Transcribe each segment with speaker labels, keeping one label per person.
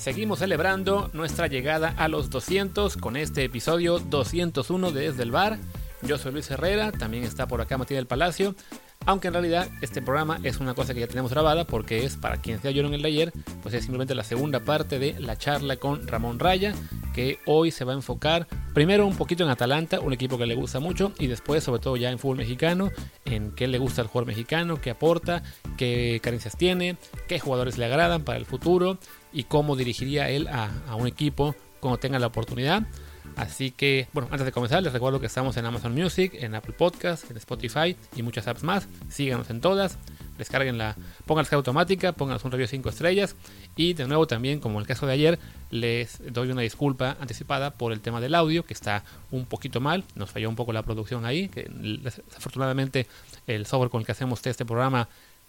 Speaker 1: Seguimos celebrando nuestra llegada a los 200 con este episodio 201 de Desde el Bar. Yo soy Luis Herrera, también está por acá Matías del Palacio. Aunque en realidad este programa es una cosa que ya tenemos grabada porque es, para quien sea yo en el ayer, pues es simplemente la segunda parte de la charla con Ramón Raya, que hoy se va a enfocar primero un poquito en Atalanta, un equipo que le gusta mucho, y después sobre todo ya en fútbol mexicano, en qué le gusta el jugador mexicano, qué aporta, qué carencias tiene, qué jugadores le agradan para el futuro y cómo dirigiría él a, un equipo cuando tenga la oportunidad. Así que, bueno, antes de comenzar, les recuerdo que estamos en Amazon Music, en Apple Podcast, en Spotify y muchas apps más. Síganos en todas, descarguen la, pongan automática, pónganos un review 5 estrellas. Y de nuevo también, como en el caso de ayer, les doy una disculpa anticipada por el tema del audio, que está un poquito mal, nos falló un poco la producción ahí, que desafortunadamente el software con el que hacemos este programa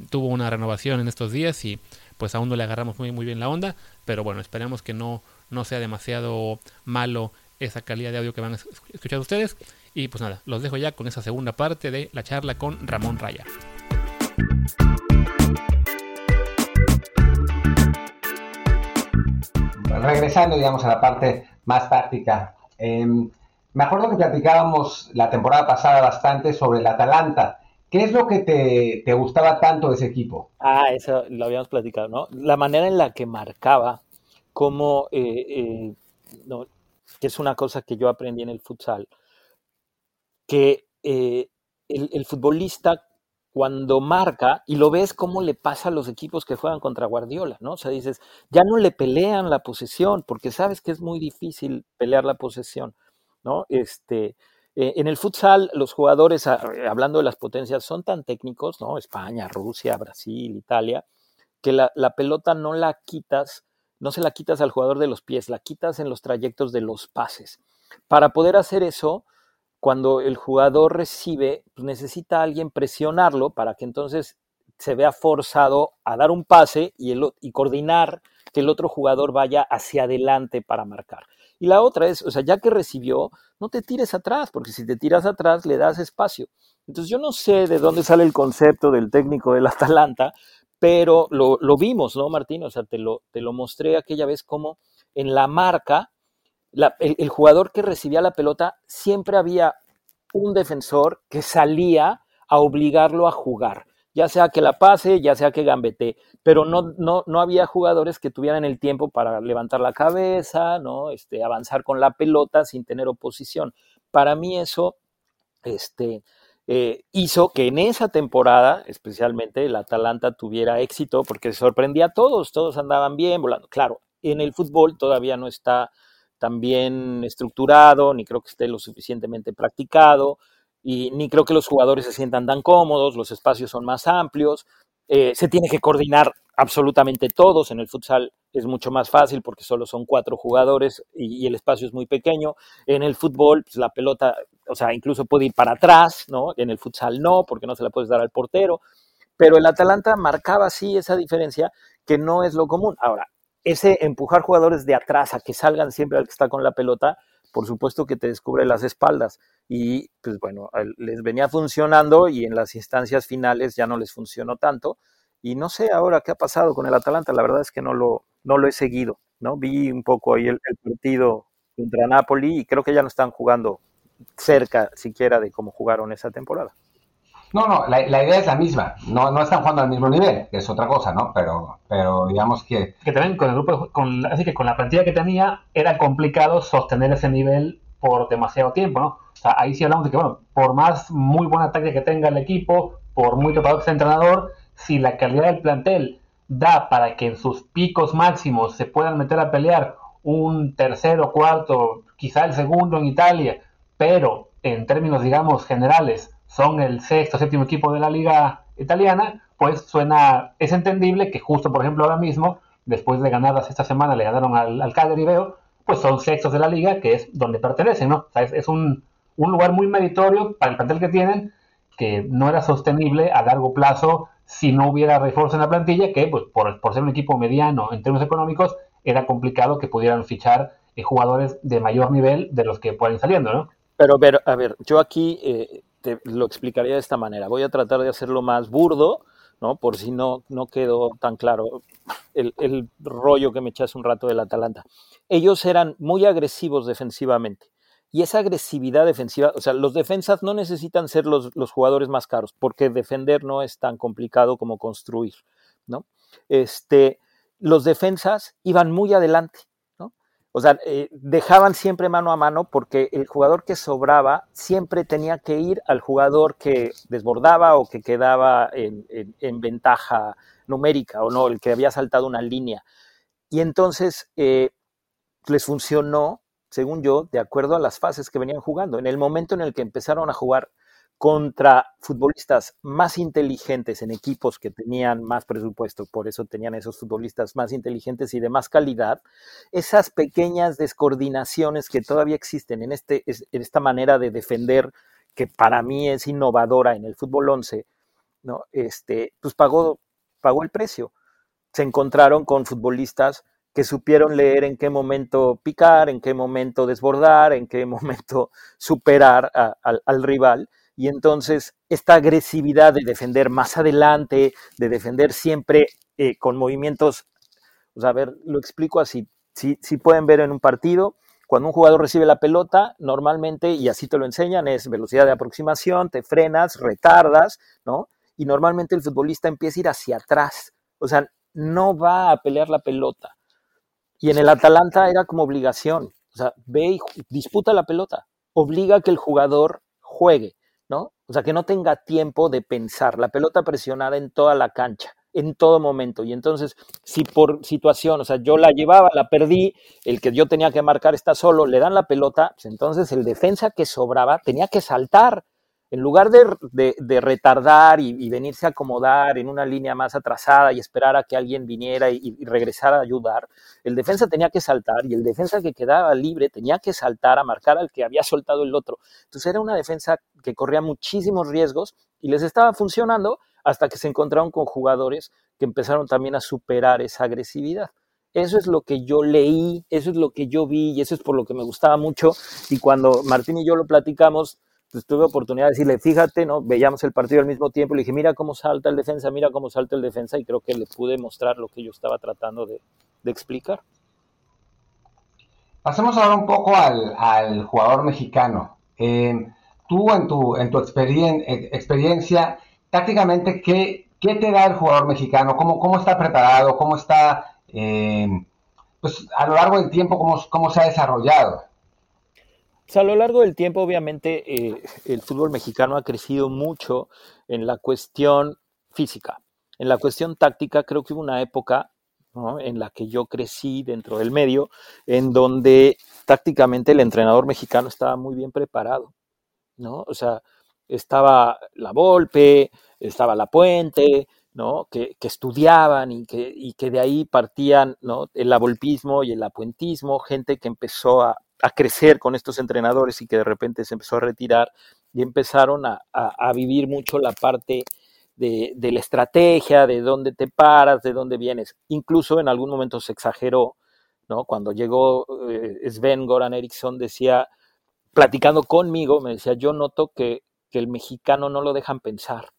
Speaker 1: tuvo una renovación en estos días y pues aún no le agarramos muy, muy bien la onda, pero bueno, esperemos que no, no sea demasiado malo esa calidad de audio que van a escuchar ustedes. Y pues nada, los dejo ya con esa segunda parte de la charla con Ramón Raya.
Speaker 2: Regresando, digamos, a la parte más táctica. Eh, me acuerdo que platicábamos la temporada pasada bastante sobre el Atalanta. ¿Qué es lo que te, te, gustaba tanto de ese equipo?
Speaker 3: Ah, eso lo habíamos platicado, ¿no? La manera en la que marcaba, cómo eh, eh, no, que es una cosa que yo aprendí en el futsal, que eh, el, el, futbolista cuando marca, y lo ves cómo le pasa a los equipos que juegan contra Guardiola, ¿no? O sea, dices, ya no le pelean la posesión, porque sabes que es muy difícil pelear la posesión, ¿no? Este, eh, en el futsal, los jugadores, hablando de las potencias, son tan técnicos, ¿no? España, Rusia, Brasil, Italia, que la, la pelota no la quitas no se la quitas al jugador de los pies, la quitas en los trayectos de los pases. Para poder hacer eso, cuando el jugador recibe, pues necesita a alguien presionarlo para que entonces se vea forzado a dar un pase y, el, y coordinar que el otro jugador vaya hacia adelante para marcar. Y la otra es, o sea, ya que recibió, no te tires atrás, porque si te tiras atrás le das espacio. Entonces yo no sé de dónde sale el concepto del técnico del Atalanta, pero lo, lo, vimos, ¿no, Martín? O sea, te lo, te lo mostré aquella vez como en la marca, el, jugador que recibía la pelota, siempre había un defensor que salía a obligarlo a jugar, ya sea que la pase, ya sea que gambete, pero no, no, no había jugadores que tuvieran el tiempo para levantar la cabeza, ¿no? Este, avanzar con la pelota sin tener oposición. Para mí eso, este, eh, hizo que en esa temporada, especialmente, el Atalanta tuviera éxito porque sorprendía a todos, todos andaban bien volando. Claro, en el fútbol todavía no está tan bien estructurado, ni creo que esté lo suficientemente practicado, y ni creo que los jugadores se sientan tan cómodos, los espacios son más amplios, eh, se tiene que coordinar absolutamente todos. En el futsal es mucho más fácil porque solo son cuatro jugadores y, el espacio es muy pequeño. En el fútbol, pues, la pelota, o sea, incluso puede ir para atrás, ¿no? En el futsal no, porque no se la puedes dar al portero. Pero el Atalanta marcaba sí esa diferencia que no es lo común. Ahora, ese empujar jugadores de atrás a que salgan siempre al que está con la pelota, por supuesto que te descubre las espaldas. Y pues bueno, les venía funcionando y en las instancias finales ya no les funcionó tanto. Y no sé ahora qué ha pasado con el Atalanta, la verdad es que no lo, no lo he seguido, ¿no? Vi un poco ahí el, el partido contra Napoli y creo que ya no están jugando cerca siquiera de cómo jugaron esa temporada.
Speaker 2: No, no, la, la, idea es la misma. No, no están jugando al mismo nivel, que es otra cosa, ¿no? Pero, pero digamos que.
Speaker 1: Que también con el grupo, con, así que con la plantilla que tenía, era complicado sostener ese nivel por demasiado tiempo, ¿no? O sea, ahí sí hablamos de que, bueno, por más muy buena táctica que tenga el equipo, por muy preparado que sea el entrenador, si la calidad del plantel da para que en sus picos máximos se puedan meter a pelear un tercero, cuarto, quizá el segundo en Italia, pero en términos, digamos, generales, son el sexto, séptimo equipo de la liga italiana, pues suena, es entendible que justo, por ejemplo, ahora mismo, después de ganarlas esta semana, le ganaron al, al Cagliari Veo, pues son sextos de la liga, que es donde pertenecen, ¿no? Es un, un lugar muy meritorio para el plantel que tienen, que no era sostenible a largo plazo si no hubiera refuerzo en la plantilla, que pues por, por ser un equipo mediano en términos económicos, era complicado que pudieran fichar eh, jugadores de mayor nivel de los que pueden saliendo, ¿no?
Speaker 3: Pero, pero a ver, yo aquí eh, te lo explicaría de esta manera. Voy a tratar de hacerlo más burdo, ¿no? Por si no, no quedó tan claro el, rollo que me eché hace un rato del Atalanta. Ellos eran muy agresivos defensivamente. Y esa agresividad defensiva, o sea, los defensas no necesitan ser los, los, jugadores más caros, porque defender no es tan complicado como construir, ¿no? Este, los defensas iban muy adelante. O sea, eh, dejaban siempre mano a mano porque el jugador que sobraba siempre tenía que ir al jugador que desbordaba o que quedaba en, en, en ventaja numérica o no, el que había saltado una línea. Y entonces eh, les funcionó según yo, de acuerdo a las fases que venían jugando. En el momento en el que empezaron a jugar contra futbolistas más inteligentes en equipos que tenían más presupuesto, por eso tenían esos futbolistas más inteligentes y de más calidad, esas pequeñas descoordinaciones que todavía existen en, este, en esta manera de defender, que para mí es innovadora en el fútbol 11, ¿no? este, pues pagó, pagó el precio. Se encontraron con futbolistas que supieron leer en qué momento picar, en qué momento desbordar, en qué momento superar al rival. Y entonces esta agresividad de defender más adelante, de defender siempre eh, con movimientos, o sea, a ver, lo explico así, si, si pueden ver en un partido, cuando un jugador recibe la pelota, normalmente, y así te lo enseñan, es velocidad de aproximación, te frenas, retardas, ¿no? Y normalmente el futbolista empieza a ir hacia atrás, o sea, no va a pelear la pelota, y en el Atalanta era como obligación. O sea, ve y disputa la pelota. Obliga a que el jugador juegue, ¿no? O sea, que no tenga tiempo de pensar. La pelota presionada en toda la cancha, en todo momento. Y entonces, si por situación, o sea, yo la llevaba, la perdí, el que yo tenía que marcar está solo, le dan la pelota, pues entonces el defensa que sobraba tenía que saltar en lugar de, retardar y, y, venirse a acomodar en una línea más atrasada y esperar a que alguien viniera y, y, regresara a ayudar, el defensa tenía que saltar y el defensa que quedaba libre tenía que saltar a marcar al que había soltado el otro. Entonces era una defensa que corría muchísimos riesgos y les estaba funcionando hasta que se encontraron con jugadores que empezaron también a superar esa agresividad. Eso es lo que yo leí, eso es lo que yo vi y eso es por lo que me gustaba mucho. Y cuando Martín y yo lo platicamos, pues tuve oportunidad de decirle, fíjate, ¿no? Veíamos el partido al mismo tiempo, le dije, mira cómo salta el defensa, mira cómo salta el defensa, y creo que le pude mostrar lo que yo estaba tratando de, de explicar.
Speaker 2: Pasemos ahora un poco al, al jugador mexicano. Eh, tú, en tu, en tu experien experiencia, tácticamente, ¿qué, ¿qué, te da el jugador mexicano? ¿Cómo, cómo está preparado? ¿Cómo está, eh, pues a lo largo del tiempo, cómo se ha desarrollado?
Speaker 3: Pues a lo largo del tiempo, obviamente, eh, el fútbol mexicano ha crecido mucho en la cuestión física. En la cuestión táctica, creo que hubo una época en la que yo crecí dentro del medio, en donde tácticamente el entrenador mexicano estaba muy bien preparado, ¿no? O sea, estaba la Volpe, estaba la Puente, ¿no? Que, estudiaban y que, de ahí partían el avolpismo y el apuentismo, gente que empezó a, a, crecer con estos entrenadores y que de repente se empezó a retirar y empezaron a, a, vivir mucho la parte de, de, la estrategia, de dónde te paras, de dónde vienes. Incluso en algún momento se exageró, ¿no? Cuando llegó eh, Sven Goran Eriksson decía, platicando conmigo, me decía, yo noto que, que el mexicano no lo dejan pensar,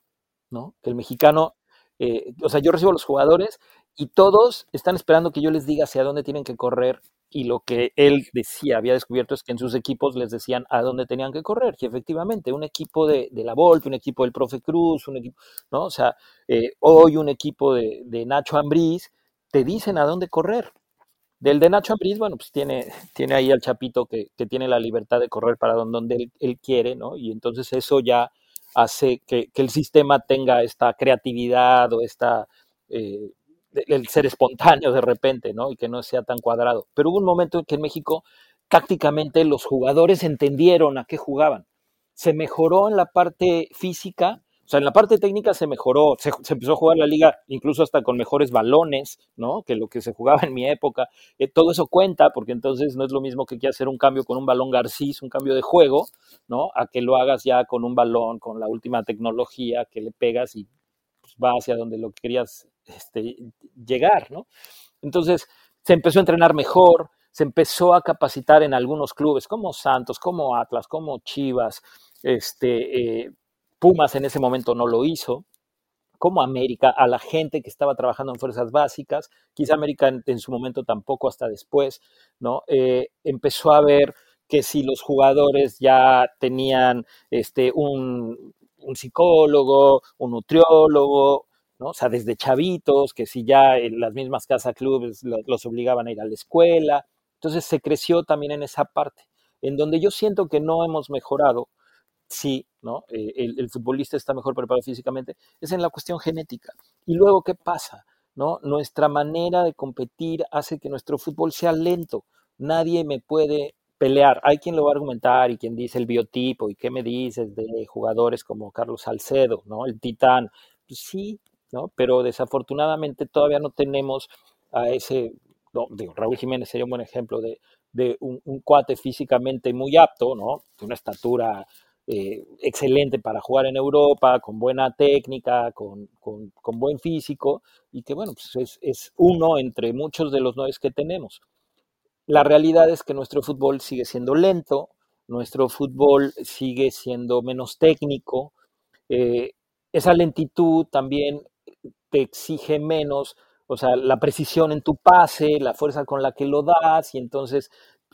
Speaker 3: ¿no? Que el mexicano eh, o sea, yo recibo a los jugadores y todos están esperando que yo les diga hacia dónde tienen que correr y lo que él decía, había descubierto es que en sus equipos les decían a dónde tenían que correr. Y efectivamente, un equipo de, de la Volpe, un equipo del Profe Cruz, un equipo, ¿no? O sea, eh, hoy un equipo de, de, Nacho Ambriz, te dicen a dónde correr. Del de Nacho Ambriz, bueno, pues tiene, tiene ahí al Chapito que, que tiene la libertad de correr para donde, él, quiere, ¿no? Y entonces eso ya hace que, que el sistema tenga esta creatividad o esta... Eh, el ser espontáneo de repente, ¿no? Y que no sea tan cuadrado. Pero hubo un momento en que en México tácticamente los jugadores entendieron a qué jugaban. Se mejoró en la parte física, sea, en la parte técnica se mejoró, se, empezó a jugar la liga incluso hasta con mejores balones, ¿no? Que lo que se jugaba en mi época. Eh, todo eso cuenta, porque entonces no es lo mismo que que hacer un cambio con un balón Garcís, un cambio de juego, ¿no? A que lo hagas ya con un balón, con la última tecnología, que le pegas y pues, va hacia donde lo querías este, llegar, ¿no? Entonces, se empezó a entrenar mejor, se empezó a capacitar en algunos clubes como Santos, como Atlas, como Chivas, este, eh, Pumas en ese momento no lo hizo, como América, a la gente que estaba trabajando en fuerzas básicas, quizá América en, su momento tampoco hasta después, ¿no? Eh, empezó a ver que si los jugadores ya tenían este, un, un psicólogo, un nutriólogo, ¿no? O sea, desde chavitos, que si ya en las mismas casas clubes los obligaban a ir a la escuela. Entonces se creció también en esa parte, en donde yo siento que no hemos mejorado, sí, ¿no? Eh, el, futbolista está mejor preparado físicamente, es en la cuestión genética. Y luego, ¿qué pasa? ¿No? Nuestra manera de competir hace que nuestro fútbol sea lento. Nadie me puede pelear. Hay quien lo va a argumentar y quien dice el biotipo y qué me dices de jugadores como Carlos Salcedo, ¿no? El titán. Pues sí, ¿no? Pero desafortunadamente todavía no tenemos a ese, no, digo, Raúl Jiménez sería un buen ejemplo de, un, cuate físicamente muy apto, ¿no? De una estatura eh, excelente para jugar en Europa, con buena técnica, con, buen físico, y que bueno, pues es, es, uno entre muchos de los nueve que tenemos. La realidad es que nuestro fútbol sigue siendo lento, nuestro fútbol sigue siendo menos técnico, eh, esa lentitud también te exige menos, o sea, la precisión en tu pase, la fuerza con la que lo das, y entonces,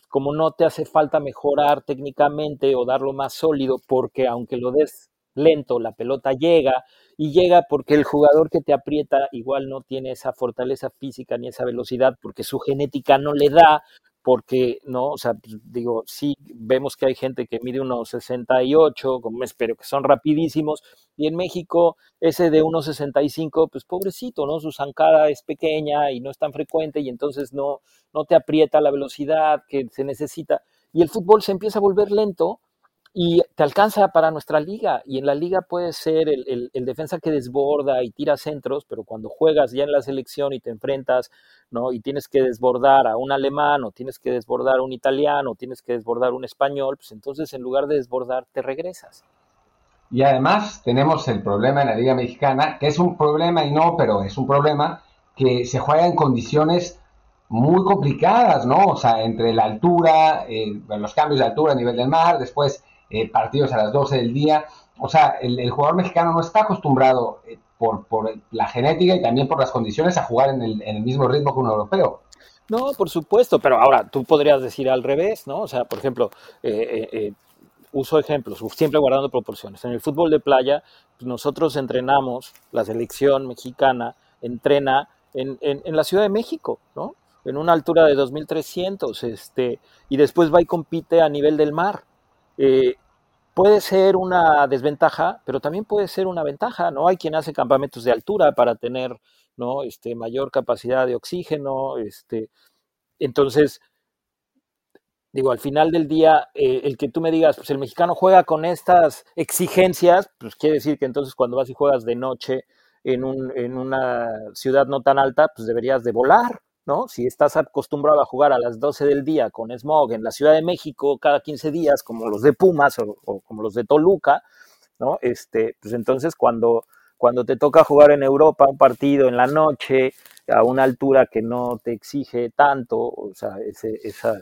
Speaker 3: como no te hace falta mejorar técnicamente o darlo más sólido, porque aunque lo des lento, la pelota llega, y llega porque el jugador que te aprieta igual no tiene esa fortaleza física ni esa velocidad, porque su genética no le da, porque, ¿no? O sea, pues, digo, sí, vemos que hay gente que mide unos 68, como espero que son rapidísimos, y en México ese de 1,65, pues pobrecito, ¿no? Su zancada es pequeña y no es tan frecuente y entonces no, no te aprieta la velocidad que se necesita. Y el fútbol se empieza a volver lento y te alcanza para nuestra liga. Y en la liga puede ser el, defensa que desborda y tira centros, pero cuando juegas ya en la selección y te enfrentas, ¿no? Y tienes que desbordar a un alemán, o tienes que desbordar a un italiano, o tienes que desbordar a un español, pues entonces en lugar de desbordar, te regresas.
Speaker 2: Y además tenemos el problema en la Liga Mexicana, que es un problema y no, pero es un problema que se juega en condiciones muy complicadas, ¿no? O sea, entre la altura, eh, los cambios de altura a nivel del mar, después eh, partidos a las 12 del día. O sea, el, jugador mexicano no está acostumbrado eh, por, la genética y también por las condiciones a jugar en el, mismo ritmo que un europeo.
Speaker 3: No, por supuesto, pero ahora tú podrías decir al revés, ¿no? O sea, por ejemplo, eh, uso ejemplos, siempre guardando proporciones. En el fútbol de playa, nosotros entrenamos, la selección mexicana entrena en, en, la Ciudad de México, ¿no? En una altura de 2.300, este, y después va y compite a nivel del mar. Eh, puede ser una desventaja, pero también puede ser una ventaja, ¿no? Hay quien hace campamentos de altura para tener, ¿no? Este, mayor capacidad de oxígeno, este, entonces, digo, al final del día, eh, el que tú me digas, pues el mexicano juega con estas exigencias, pues quiere decir que entonces cuando vas y juegas de noche en, en una ciudad no tan alta, pues deberías de volar, ¿no? Si estás acostumbrado a jugar a las 12 del día con smog en la Ciudad de México cada 15 días, como los de Pumas o, como los de Toluca, ¿no? Este, pues entonces cuando, cuando te toca jugar en Europa un partido en la noche, a una altura que no te exige tanto, o sea, esa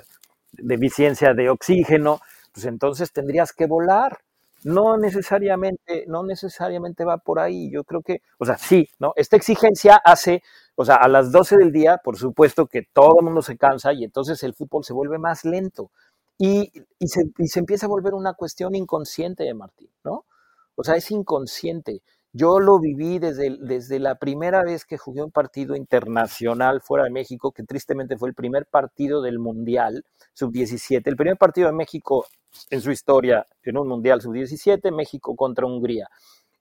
Speaker 3: deficiencia de oxígeno, pues entonces tendrías que volar. No necesariamente, no necesariamente va por ahí. Yo creo que, o sea, sí, ¿no? Esta exigencia hace o sea, a las 12 del día, por supuesto que todo el mundo se cansa y entonces el fútbol se vuelve más lento. Y, se, empieza a volver una cuestión inconsciente de Martín, ¿no? O sea, es inconsciente. Yo lo viví desde, desde la primera vez que jugué un partido internacional fuera de México, que tristemente fue el primer partido del Mundial Sub-17, el primer partido de México en su historia en un Mundial Sub-17, México contra Hungría.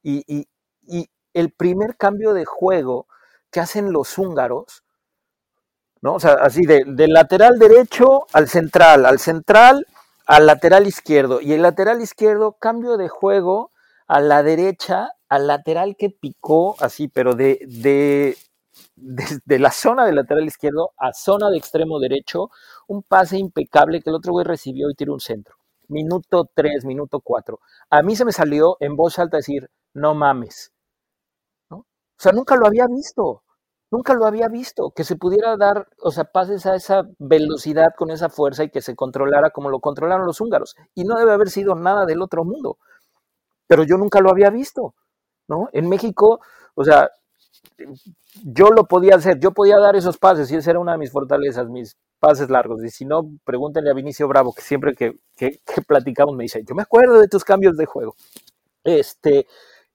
Speaker 3: Y, y, y el primer cambio de juego que hacen los húngaros, ¿no? O sea, así de, del lateral derecho al central, al central al lateral izquierdo, y el lateral izquierdo, cambio de juego a la derecha, al lateral que picó, así, pero de, de, de, la zona del lateral izquierdo a zona de extremo derecho, un pase impecable que el otro güey recibió y tiró un centro. Minuto 3, minuto 4. A mí se me salió en voz alta decir, no mames. ¿no? O sea, nunca lo había visto. Nunca lo había visto, que se pudiera dar, o sea, pases a esa velocidad con esa fuerza y que se controlara como lo controlaron los húngaros. Y no debe haber sido nada del otro mundo. Pero yo nunca lo había visto, ¿no? En México, O sea, yo lo podía hacer, yo podía dar esos pases y esa era una de mis fortalezas, mis pases largos. Y si no, pregúntenle a Vinicio Bravo, que siempre que, que, platicamos me dice, yo me acuerdo de tus cambios de juego. Este,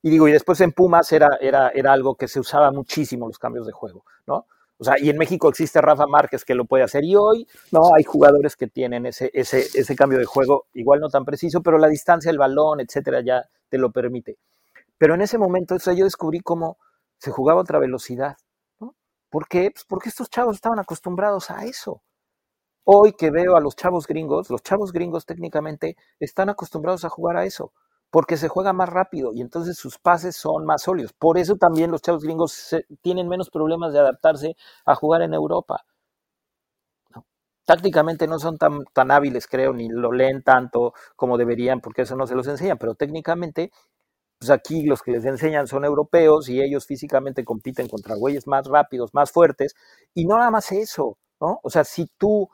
Speaker 3: y digo, y después en Pumas era, era, era algo que se usaba muchísimo los cambios de juego, ¿no? O sea, y en México existe Rafa Márquez que lo puede hacer y hoy, no, hay jugadores que tienen ese, ese, ese cambio de juego, igual no tan preciso, pero la distancia, el balón, etcétera, ya te lo permite. Pero en ese momento, o yo descubrí cómo se jugaba otra velocidad. ¿no? ¿Por qué? Pues porque estos chavos estaban acostumbrados a eso. Hoy que veo a los chavos gringos, los chavos gringos técnicamente están acostumbrados a jugar a eso, porque se juega más rápido y entonces sus pases son más sólidos. Por eso también los chavos gringos tienen menos problemas de adaptarse a jugar en Europa. Tácticamente no son tan hábiles, creo, ni lo leen tanto como deberían, porque eso no se los enseñan, pero técnicamente pues aquí los que les enseñan son europeos y ellos físicamente compiten contra güeyes más rápidos, más fuertes, y no nada más eso, ¿no? O sea, si tú,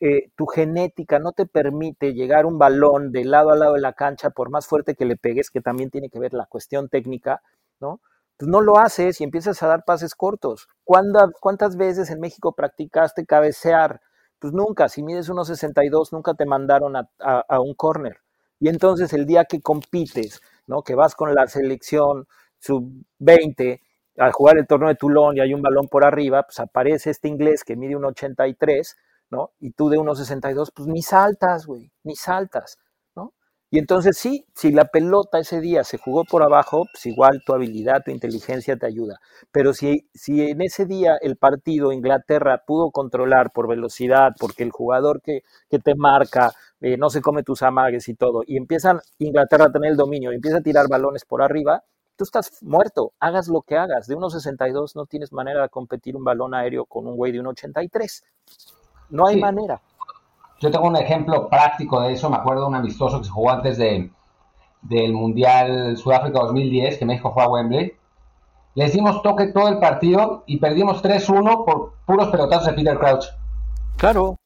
Speaker 3: eh, tu genética no te permite llegar un balón de lado a lado de la cancha, por más fuerte que le pegues, que también tiene que ver la cuestión técnica, ¿no? Pues no lo haces y empiezas a dar pases cortos. ¿Cuántas veces en México practicaste cabecear? Pues nunca, si mides unos 62, nunca te mandaron a, a un corner. Y entonces el día que compites, ¿no? Que vas con la selección sub-20 a jugar el torneo de Toulon y hay un balón por arriba, pues aparece este inglés que mide un 83, ¿no? Y tú de 1,62, pues ni saltas, güey, ni saltas. Y entonces sí, si la pelota ese día se jugó por abajo, pues igual tu habilidad, tu inteligencia te ayuda. Pero si, si en ese día el partido Inglaterra pudo controlar por velocidad, porque el jugador que, que te marca eh, no se come tus amagues y todo, y empiezan Inglaterra a tener el dominio y empieza a tirar balones por arriba, tú estás muerto, hagas lo que hagas. De 1,62 no tienes manera de competir un balón aéreo con un güey de 1,83. No hay manera.
Speaker 2: Yo tengo un ejemplo práctico de eso. Me acuerdo de un amistoso que se jugó antes de, del Mundial Sudáfrica 2010, que México fue a Wembley. Les dimos toque todo el partido y perdimos 3-1 por puros pelotazos de Peter Crouch.
Speaker 3: Claro,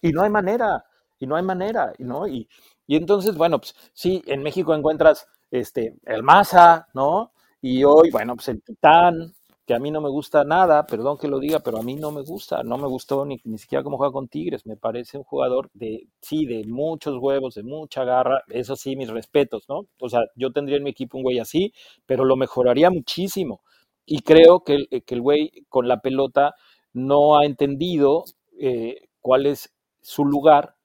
Speaker 3: y no hay manera, y no hay manera, ¿no? Y, y entonces, bueno, pues sí, en México encuentras este, el Maza, ¿no? Y hoy, bueno, pues el Titán, a mí no me gusta nada, perdón que lo diga, pero a mí no me gusta, no me gustó ni, ni siquiera cómo juega con Tigres, me parece un jugador de, sí, de muchos huevos, de mucha garra, eso sí, mis respetos, ¿no? O sea, yo tendría en mi equipo un güey así, pero lo mejoraría muchísimo. Y creo que, que el güey con la pelota no ha entendido eh, cuál es su lugar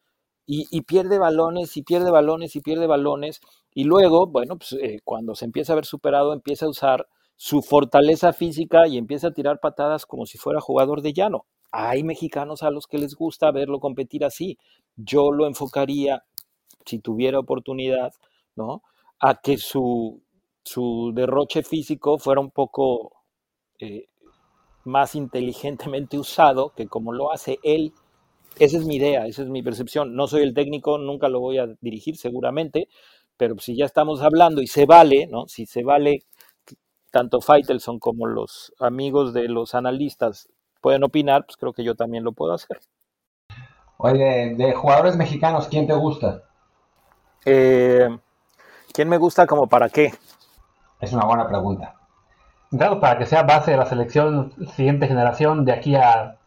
Speaker 3: y, pierde balones y pierde balones y pierde balones. Y luego, bueno, pues eh, cuando se empieza a ver superado, empieza a usar su fortaleza física y empieza a tirar patadas como si fuera jugador de llano. Hay mexicanos a los que les gusta verlo competir así. Yo lo enfocaría, si tuviera oportunidad, ¿no? A que su, su derroche físico fuera un poco eh, más inteligentemente usado que como lo hace él. Esa es mi idea, esa es mi percepción. No soy el técnico, nunca lo voy a dirigir seguramente, pero si ya estamos hablando y se vale, ¿no? Si se vale tanto Faitelson como los amigos de los analistas pueden opinar, pues creo que yo también lo puedo hacer.
Speaker 2: Oye, de, jugadores mexicanos, ¿quién te gusta?
Speaker 3: Eh, ¿Quién me gusta como para qué?
Speaker 2: Es una buena pregunta.
Speaker 4: Claro, para que sea base de la selección siguiente generación de aquí a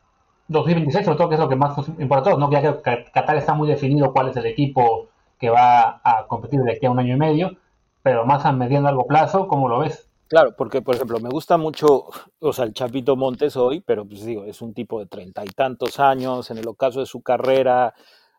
Speaker 4: 2026, sobre todo que es lo que más importa a todos, ¿no? Ya que Qatar está muy definido cuál es el equipo que va a competir de aquí a un año y medio, pero más a mediano largo plazo, ¿cómo lo ves?
Speaker 3: Claro, porque por ejemplo me gusta mucho, o sea, el Chapito Montes hoy, pero pues digo, es un tipo de treinta y tantos años, en el ocaso de su carrera,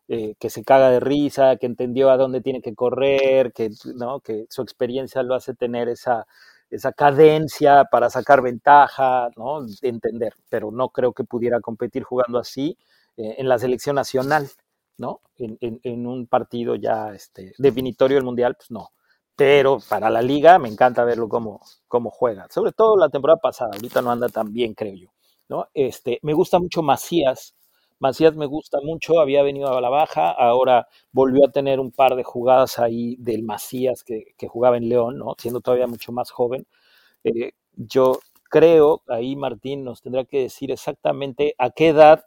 Speaker 3: eh, que se caga de risa, que entendió a dónde tiene que correr, que, ¿no? que su experiencia lo hace tener esa, esa cadencia para sacar ventaja, ¿no? entender, pero no creo que pudiera competir jugando así eh, en la selección nacional, ¿no? En, en, en, un partido ya este, definitorio del Mundial, pues no pero para la liga me encanta verlo como, juega. Sobre todo la temporada pasada, ahorita no anda tan bien, creo yo. ¿no? Este, me gusta mucho Macías. Macías me gusta mucho, había venido a la baja, ahora volvió a tener un par de jugadas ahí del Macías que, jugaba en León, ¿no? siendo todavía mucho más joven. Eh, yo creo, ahí Martín nos tendrá que decir exactamente a qué edad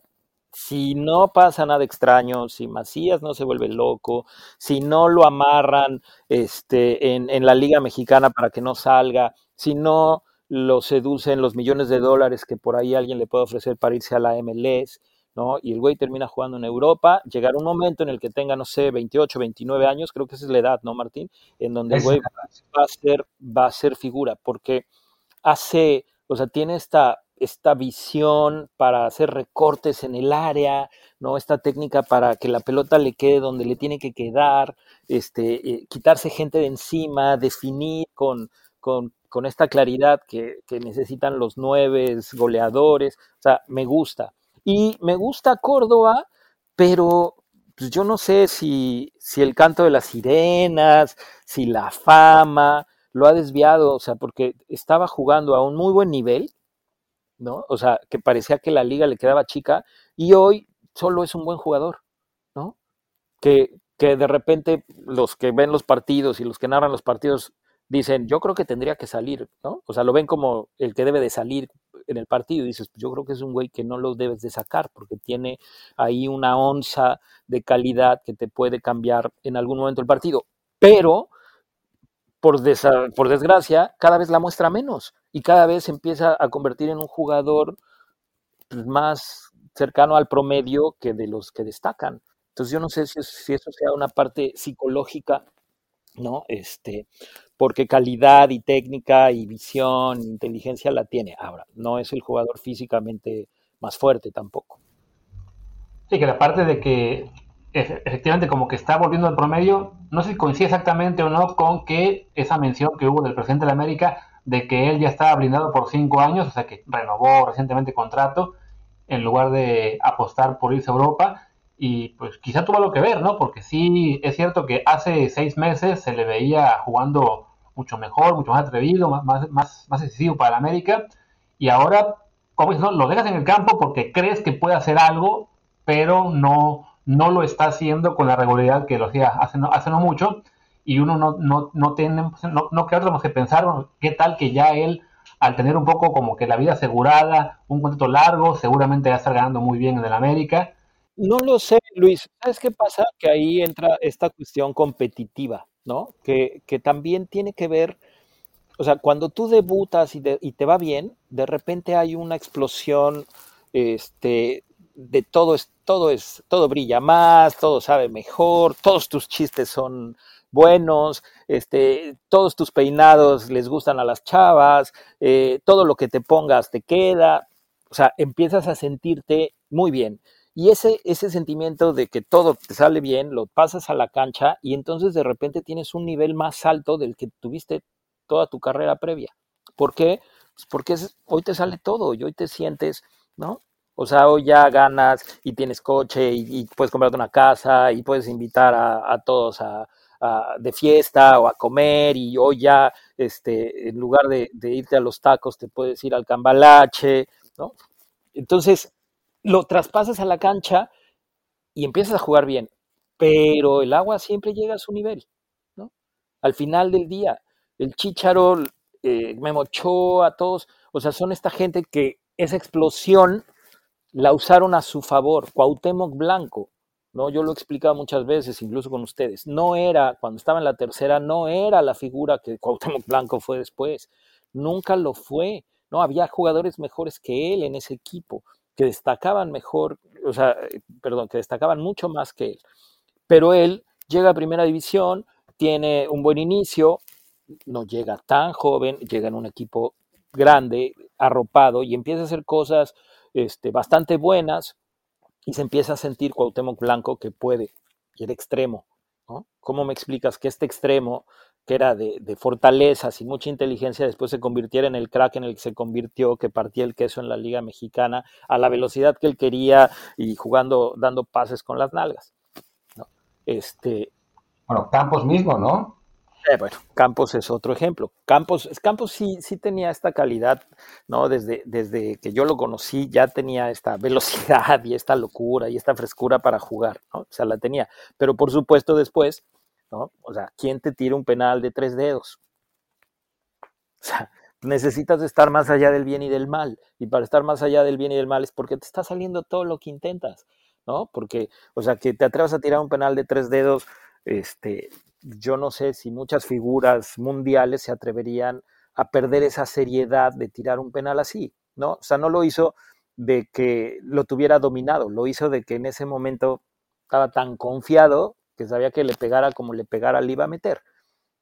Speaker 3: si no pasa nada extraño, si Macías no se vuelve loco, si no lo amarran este, en, la Liga Mexicana para que no salga, si no lo seducen los millones de dólares que por ahí alguien le puede ofrecer para irse a la MLS, ¿no? Y el güey termina jugando en Europa, llegar un momento en el que tenga, no sé, 28, 29 años, creo que esa es la edad, ¿no, Martín? En donde el güey va a ser, va a ser figura, porque hace, o sea, tiene esta, esta visión para hacer recortes en el área, ¿no? Esta técnica para que la pelota le quede donde le tiene que quedar, este, eh, quitarse gente de encima, definir con, con, esta claridad que, que, necesitan los nueve goleadores. O sea, me gusta. Y me gusta Córdoba, pero pues yo no sé si, si el canto de las sirenas, si la fama lo ha desviado, o sea, porque estaba jugando a un muy buen nivel, ¿no? O sea, que parecía que la liga le quedaba chica y hoy solo es un buen jugador, ¿no? Que, que de repente los que ven los partidos y los que narran los partidos dicen, yo creo que tendría que salir, ¿no? O sea, lo ven como el que debe de salir en el partido y dices, yo creo que es un güey que no lo debes de sacar porque tiene ahí una onza de calidad que te puede cambiar en algún momento el partido. Pero, por, desgracia, cada vez la muestra menos y cada vez empieza a convertir en un jugador pues, más cercano al promedio que de los que destacan. Entonces yo no sé si, si eso sea una parte psicológica, ¿no? Este, porque calidad y técnica y visión, inteligencia la tiene. Ahora, no es el jugador físicamente más fuerte tampoco.
Speaker 4: Sí, que la parte de que efectivamente como que está volviendo al promedio, no sé si coincide exactamente o no con que esa mención que hubo del presidente de la América de que él ya estaba blindado por cinco años, o sea que renovó recientemente contrato, en lugar de apostar por irse a Europa. Y pues quizá tuvo algo que ver, ¿no? Porque sí es cierto que hace seis meses se le veía jugando mucho mejor, mucho más atrevido, más, más, más para la América. Y ahora, como dices, lo dejas en el campo porque crees que puede hacer algo, pero no, no lo está haciendo con la regularidad que lo hacía hace no, hace no mucho. Y uno no, no, no tiene, no, no que pensar, qué tal que ya él al tener un poco como que la vida asegurada, un contrato largo, seguramente va a estar ganando muy bien en el América.
Speaker 3: No lo sé, Luis. ¿Sabes qué pasa? Que ahí entra esta cuestión competitiva, ¿no? Que, que también tiene que ver, o sea, cuando tú debutas y, y, te va bien, de repente hay una explosión este, de todo es, todo es, todo brilla más, todo sabe mejor, todos tus chistes son buenos, este, todos tus peinados les gustan a las chavas, eh, todo lo que te pongas te queda, o sea, empiezas a sentirte muy bien. Y ese, ese sentimiento de que todo te sale bien, lo pasas a la cancha y entonces de repente tienes un nivel más alto del que tuviste toda tu carrera previa. ¿Por qué? Pues porque hoy te sale todo y hoy te sientes, ¿no? O sea, hoy ya ganas y tienes coche y, puedes comprarte una casa y puedes invitar a todos a, de fiesta o a comer y hoy ya, este, en lugar de, irte a los tacos, te puedes ir al cambalache, ¿no? Entonces, lo traspasas a la cancha y empiezas a jugar bien, pero el agua siempre llega a su nivel, ¿no? Al final del día, el Chicharo, eh, Memo a todos, o sea, son esta gente que esa explosión la usaron a su favor. Cuauhtémoc Blanco, ¿no? Yo lo he explicado muchas veces, incluso con ustedes. No era, cuando estaba en la tercera, no era la figura que Cuauhtémoc Blanco fue después. Nunca lo fue. No, había jugadores mejores que él en ese equipo, que destacaban mejor, o sea, perdón, que destacaban mucho más que él. Pero él llega a primera división, tiene un buen inicio, no llega tan joven, llega en un equipo grande, arropado, y empieza a hacer cosas este, bastante buenas, y se empieza a sentir Cuauhtémoc Blanco que puede, y era extremo. ¿no? ¿Cómo me explicas que este extremo, que era de, de fortalezas y mucha inteligencia, después se convirtiera en el crack en el que se convirtió, que partía el queso en la Liga Mexicana a la velocidad que él quería y jugando, dando pases con las nalgas? ¿no? Este,
Speaker 2: bueno, Campos mismo, ¿no?
Speaker 3: Eh, bueno, Campos es otro ejemplo. Campos, Campos sí, sí tenía esta calidad, ¿no? Desde, desde que yo lo conocí ya tenía esta velocidad y esta locura y esta frescura para jugar, ¿no? O sea, la tenía. Pero por supuesto después, ¿no? O sea, ¿quién te tira un penal de tres dedos? O sea, necesitas estar más allá del bien y del mal. Y para estar más allá del bien y del mal es porque te está saliendo todo lo que intentas, ¿no? Porque, o sea, que te atrevas a tirar un penal de tres dedos, este, yo no sé si muchas figuras mundiales se atreverían a perder esa seriedad de tirar un penal así, ¿no? O sea, no lo hizo de que lo tuviera dominado, lo hizo de que en ese momento estaba tan confiado que sabía que le pegara como le pegara le iba a meter.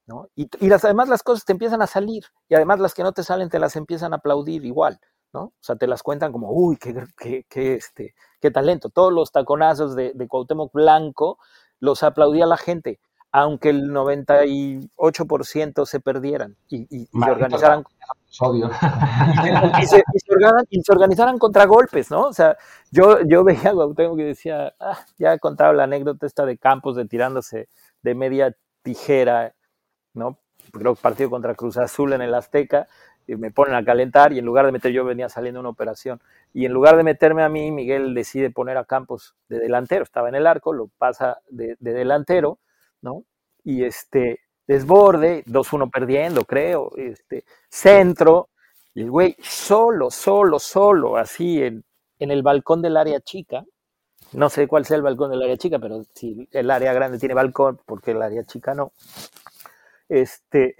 Speaker 3: ¿no? Y, además las cosas te empiezan a salir y además las que no te salen te las empiezan a aplaudir igual. ¿no? O sea, te las cuentan como, uy, qué, qué, qué este, qué talento. Todos los taconazos de, de Cuauhtémoc Blanco los aplaudía la gente, aunque el 98% se perdieran y, y, y organizaran... y, se, y, se organizaran contragolpes, ¿no? O sea, yo, yo veía a Cuauhtémoc que decía, ah, ya he contado la anécdota esta de Campos de tirándose de media tijera, ¿no? Creo que partido contra Cruz Azul en el Azteca, y me ponen a calentar y en lugar de meter yo venía saliendo una operación y en lugar de meterme a mí Miguel decide poner a Campos de delantero estaba en el arco lo pasa de, delantero no y este desborde 2-1 perdiendo creo este centro y el güey solo solo solo así en, en el balcón del área chica no sé cuál sea el balcón del área chica pero si el área grande tiene balcón porque el área chica no este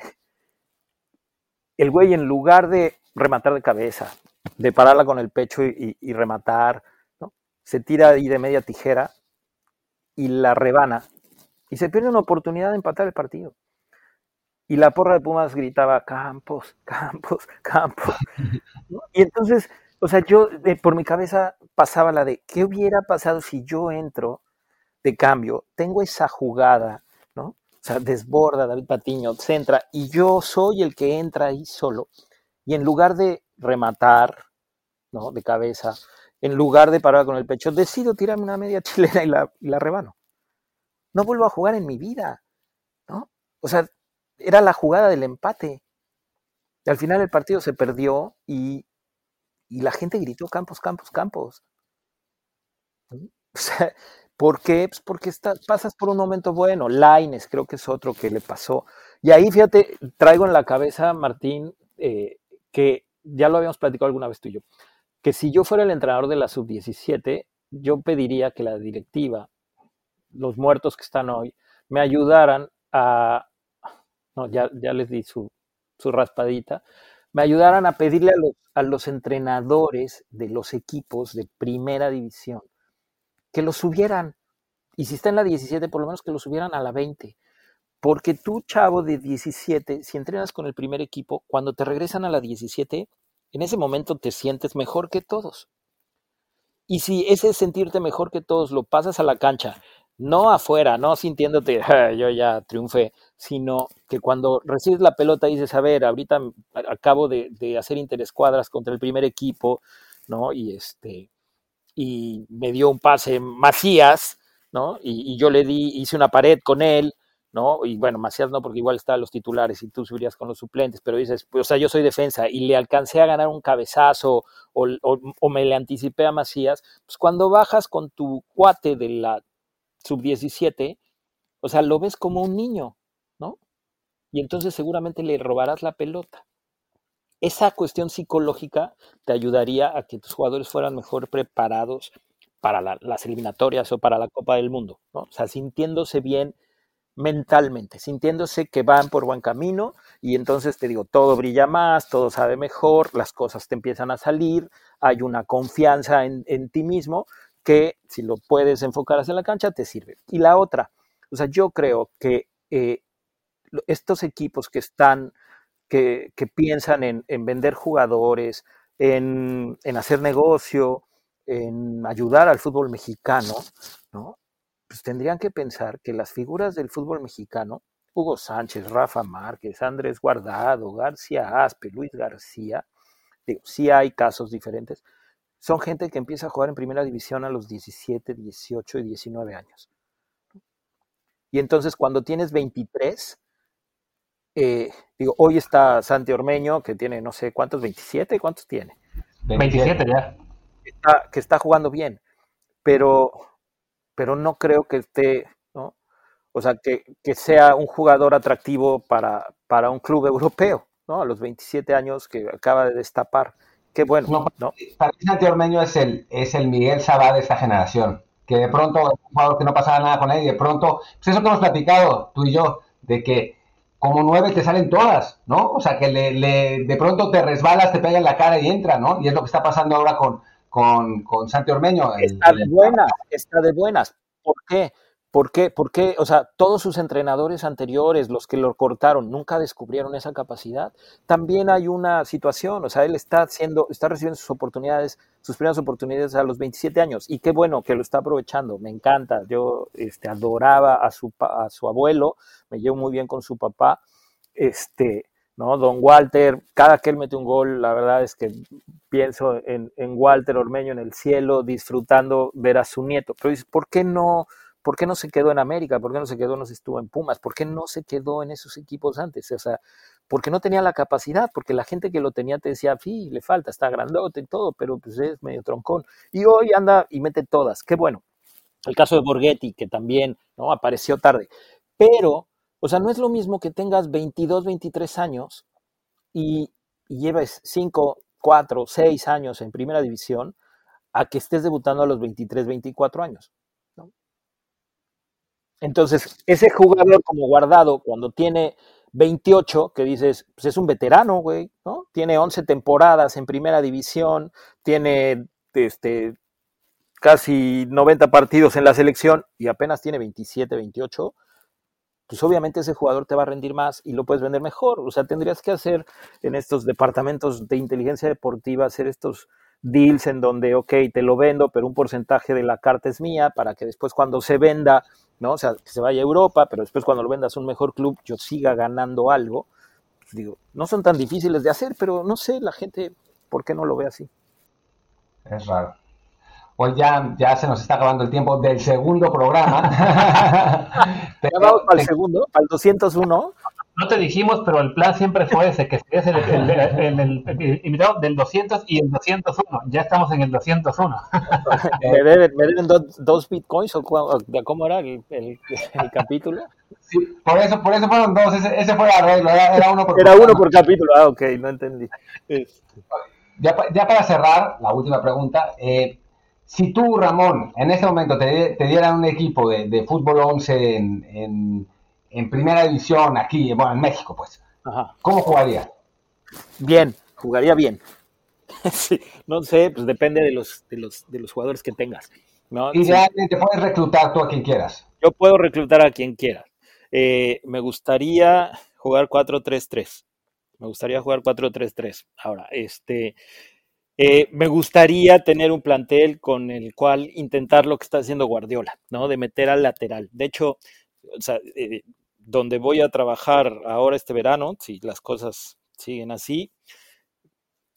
Speaker 3: el güey en lugar de rematar de cabeza, de pararla con el pecho y, rematar, ¿no? se tira ahí de media tijera y la rebana y se pierde una oportunidad de empatar el partido. Y la porra de Pumas gritaba, Campos, Campos, Campos. Y entonces, o sea, yo por mi cabeza pasaba la de, ¿qué hubiera pasado si yo entro de cambio? Tengo esa jugada, ¿no? O sea, desborda David Patiño, centra, y yo soy el que entra ahí solo. Y en lugar de rematar, ¿no? De cabeza, en lugar de parar con el pecho, decido tirarme una media chilena y la, y la rebano. No vuelvo a jugar en mi vida, ¿no? O sea, era la jugada del empate. Y al final el partido se perdió y, y la gente gritó Campos, Campos, Campos. O sea, ¿Por qué? Pues porque pasas por un momento bueno. Laines creo que es otro que le pasó. Y ahí, fíjate, traigo en la cabeza, Martín, eh, que ya lo habíamos platicado alguna vez tú y yo, que si yo fuera el entrenador de la sub-17, yo pediría que la directiva, los muertos que están hoy, me ayudaran a, no, ya, ya les di su, su raspadita, me ayudaran a pedirle a los, a los entrenadores de los equipos de primera división que lo subieran. Y si está en la 17, por lo menos que lo subieran a la 20. Porque tú, chavo de 17, si entrenas con el primer equipo, cuando te regresan a la 17, en ese momento te sientes mejor que todos. Y si ese sentirte mejor que todos lo pasas a la cancha, no afuera, no sintiéndote, yo ya triunfé, sino que cuando recibes la pelota dices, a ver, ahorita acabo de, hacer interescuadras contra el primer equipo, ¿no? Y este, y me dio un pase Macías, ¿no? Y, yo le di, hice una pared con él, ¿no? Y bueno, Macías no, porque igual están los titulares y tú subirías con los suplentes, pero dices, pues, o sea, yo soy defensa y le alcancé a ganar un cabezazo o, o me le anticipé a Macías, pues cuando bajas con tu cuate de la sub-17, o sea, lo ves como un niño, ¿no? Y entonces seguramente le robarás la pelota esa cuestión psicológica te ayudaría a que tus jugadores fueran mejor preparados para las eliminatorias o para la Copa del Mundo, ¿no? O sea, sintiéndose bien mentalmente, sintiéndose que van por buen camino y entonces te digo, todo brilla más, todo sabe mejor, las cosas te empiezan a salir, hay una confianza en, ti mismo que si lo puedes enfocar hacia la cancha te sirve. Y la otra, o sea, yo creo que eh, estos equipos que están que, piensan en, vender jugadores, en, hacer negocio, en ayudar al fútbol mexicano, ¿no? Pues tendrían que pensar que las figuras del fútbol mexicano, Hugo Sánchez, Rafa Márquez, Andrés Guardado, García Aspe, Luis García, digo, sí hay casos diferentes, son gente que empieza a jugar en primera división a los 17, 18 y 19 años. Y entonces cuando tienes 23, eh, digo, hoy está Santi Ormeño, que tiene no sé cuántos, 27, ¿cuántos tiene?
Speaker 4: 27 ya.
Speaker 3: que está jugando bien, pero, pero no creo que esté, ¿no? O sea, que, sea un jugador atractivo para, para un club europeo, ¿no? A los 27 años que acaba de destapar. Qué bueno, ¿no?
Speaker 2: Para mí Santi Ormeño es el, es el Miguel Sabá de esta generación, que de pronto, un jugador que no pasaba nada con él y de pronto, pues eso que hemos platicado tú y yo, de que como nueve te salen todas, ¿no? O sea, que le, de pronto te resbalas, te pega en la cara y entra, ¿no? Y es lo que está pasando ahora con, con, con Santi Ormeño.
Speaker 3: está de buenas, está de buenas. ¿Por qué? ¿Por qué? ¿Por qué? O sea, todos sus entrenadores anteriores, los que lo cortaron, nunca descubrieron esa capacidad. También hay una situación, o sea, él está haciendo, está recibiendo sus oportunidades, sus primeras oportunidades a los 27 años. Y qué bueno que lo está aprovechando, me encanta. Yo este, adoraba a su, abuelo, me llevo muy bien con su papá. Este, ¿no? Don Walter, cada que él mete un gol, la verdad es que pienso en, en Walter Ormeño en el cielo, disfrutando ver a su nieto. Pero ¿por qué no? ¿Por qué no se quedó en América? ¿Por qué no se quedó, no se estuvo en Pumas? ¿Por qué no se quedó en esos equipos antes? O sea, porque no tenía la capacidad, porque la gente que lo tenía te decía, sí, le falta, está grandote y todo, pero pues es medio troncón. Y hoy anda y mete todas. Qué bueno. El caso de Borghetti, que también ¿no? apareció tarde. Pero, o sea, no es lo mismo que tengas 22, 23 años y, lleves 5, 4, 6 años en primera división a que estés debutando a los 23, 24 años. Entonces, ese jugador como guardado, cuando tiene 28, que dices, pues es un veterano, güey, ¿no? Tiene 11 temporadas en primera división, tiene este, casi 90 partidos en la selección y apenas tiene 27, 28, pues obviamente ese jugador te va a rendir más y lo puedes vender mejor. O sea, tendrías que hacer en estos departamentos de inteligencia deportiva, hacer estos deals en donde, ok, te lo vendo, pero un porcentaje de la carta es mía para que después cuando se venda, ¿no? O sea, que se vaya a Europa, pero después cuando lo vendas a un mejor club, yo siga ganando algo. Pues digo, no son tan difíciles de hacer, pero no sé, la gente, ¿por qué no lo ve así?
Speaker 2: Es raro. Hoy ya, ya se nos está acabando el tiempo del segundo programa.
Speaker 3: ¿Ya vamos para el segundo? ¿Para el 201?
Speaker 4: No te dijimos, pero el plan siempre fue ese, que serías el, el, invitado del 200 y el 201. Ya estamos en el 201.
Speaker 3: ¿Me deben, me deben dos, bitcoins o cómo era el, capítulo?
Speaker 2: Sí, por eso, por eso fueron dos, ese, ese fue el arreglo, era, uno
Speaker 3: por Era uno por capítulo, ah, ok, no entendí.
Speaker 2: Ya, ya para cerrar, la última pregunta, eh, si tú, Ramón, en este momento te, te dieran un equipo de, de fútbol 11 en, en en primera división aquí, bueno, en México, pues. ¿Cómo jugaría?
Speaker 3: Bien, jugaría bien. no sé, pues depende de los, de los, de los jugadores que tengas. ¿no?
Speaker 2: Idealmente puedes reclutar tú a quien quieras.
Speaker 3: Yo puedo reclutar a quien quiera. Eh, me gustaría jugar 4-3-3. Me gustaría jugar 4-3-3. Ahora, este, eh, me gustaría tener un plantel con el cual intentar lo que está haciendo Guardiola, ¿no? De meter al lateral. De hecho, o sea, eh, donde voy a trabajar ahora este verano, si las cosas siguen así,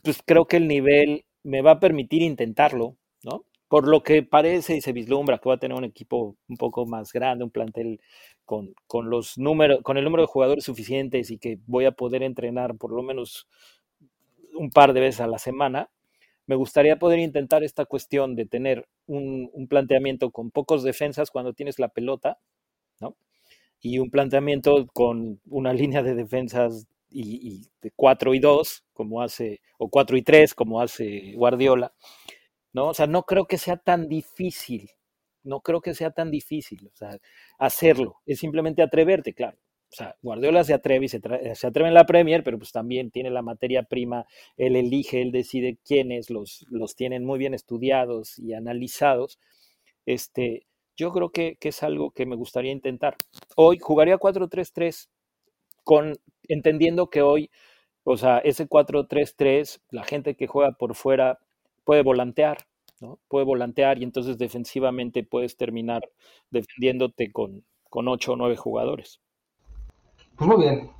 Speaker 3: pues creo que el nivel me va a permitir intentarlo, ¿no? Por lo que parece y se vislumbra que va a tener un equipo un poco más grande, un plantel con, con los números, con el número de jugadores suficientes y que voy a poder entrenar por lo menos un par de veces a la semana, me gustaría poder intentar esta cuestión de tener un, un planteamiento con pocos defensas cuando tienes la pelota, ¿no? Y un planteamiento con una línea de defensas y, de 4 y 2, como hace, o 4 y 3, como hace Guardiola, ¿no? O sea, no creo que sea tan difícil, no creo que sea tan difícil, hacerlo, es simplemente atreverte, claro. O sea, Guardiola se atreve y se, se, atreve en la Premier, pero pues también tiene la materia prima, él elige, él decide quiénes los, los tienen muy bien estudiados y analizados. Este, yo creo que, es algo que me gustaría intentar. Hoy jugaría 4-3-3 con entendiendo que hoy, o sea, ese 4-3-3, la gente que juega por fuera puede volantear, ¿no? Puede volantear y entonces defensivamente puedes terminar defendiéndote con, con 8 o 9 jugadores.
Speaker 2: Pues muy bien.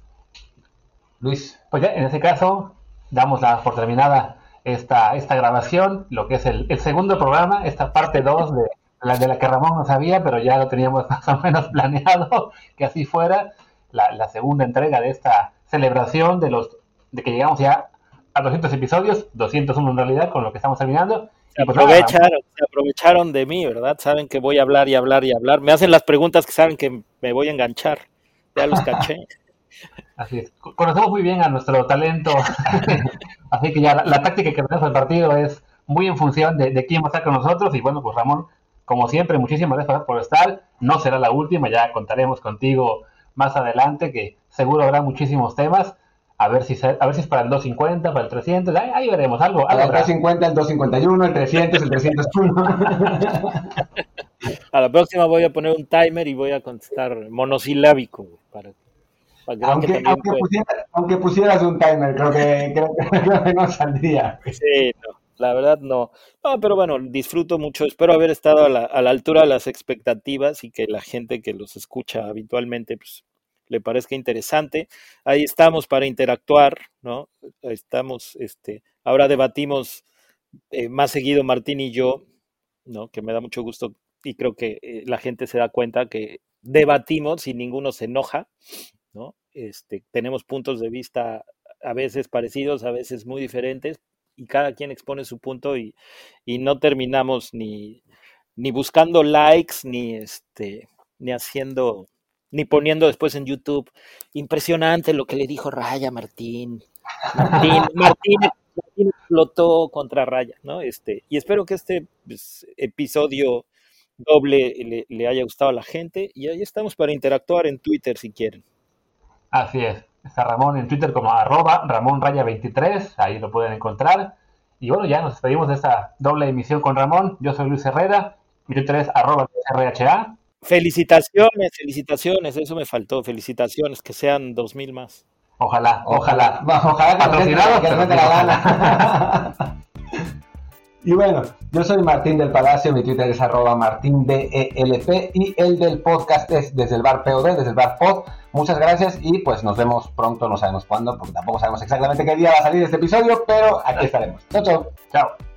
Speaker 2: Luis.
Speaker 4: Pues ya, en ese caso, damos la por terminada esta, esta grabación, lo que es el, el segundo programa, esta parte 2 de la de la que Ramón no sabía, pero ya lo teníamos más o menos planeado que así fuera, la, segunda entrega de esta celebración de los de que llegamos ya a 200 episodios, 201 en realidad, con lo que estamos terminando.
Speaker 3: Se pues aprovecharon, se aprovecharon de mí, ¿verdad? Saben que voy a hablar y hablar y hablar. Me hacen las preguntas que saben que me voy a enganchar. Ya los caché.
Speaker 4: Así es. Conocemos muy bien a nuestro talento. Así que ya la, táctica que tenemos al partido es muy en función de, de, quién va a estar con nosotros. Y bueno, pues Ramón como siempre, muchísimas gracias por estar. No será la última, ya contaremos contigo
Speaker 1: más adelante, que seguro habrá muchísimos temas. A ver si, a ver si es para el 250, para el 300, ahí, veremos algo.
Speaker 2: algo el 250, el 251, el 300, el 301.
Speaker 3: A la próxima voy a poner un timer y voy a contestar monosilábico. Para,
Speaker 2: aunque, aunque, pusieras, un timer, creo que, creo, que no saldría.
Speaker 3: Sí, no, la verdad no. No, pero bueno, disfruto mucho. Espero haber estado a la, a la altura de las expectativas y que la gente que los escucha habitualmente pues, le parezca interesante. Ahí estamos para interactuar, ¿no? Estamos, este, ahora debatimos eh, más seguido Martín y yo, ¿no? Que me da mucho gusto y creo que eh, la gente se da cuenta que debatimos y ninguno se enoja, ¿no? Este, tenemos puntos de vista a veces parecidos, a veces muy diferentes, y cada quien expone su punto y, y no terminamos ni, ni buscando likes, ni este, ni haciendo ni poniendo después en YouTube, impresionante lo que le dijo Raya Martín. Martín, Martín, explotó contra Raya, ¿no? Este, y espero que este pues, episodio doble le, haya gustado a la gente y ahí estamos para interactuar en Twitter si quieren.
Speaker 1: Así es, está Ramón en Twitter como arroba Ramón Raya 23, ahí lo pueden encontrar. Y bueno, ya nos despedimos de esta doble emisión con Ramón. Yo soy Luis Herrera, mi Twitter es arroba RHA.
Speaker 3: Felicitaciones, felicitaciones, eso me faltó, felicitaciones, que sean dos mil más.
Speaker 1: Ojalá, ojalá.
Speaker 2: Ojalá, patrocinado, que no la gana. y bueno, yo soy Martín del Palacio, mi Twitter es arroba martindelp y el del podcast es desde el bar POD, desde el bar POD. Muchas gracias y pues nos vemos pronto, no sabemos cuándo, porque tampoco sabemos exactamente qué día va a salir este episodio, pero aquí estaremos. Chao, chao.
Speaker 1: Chao.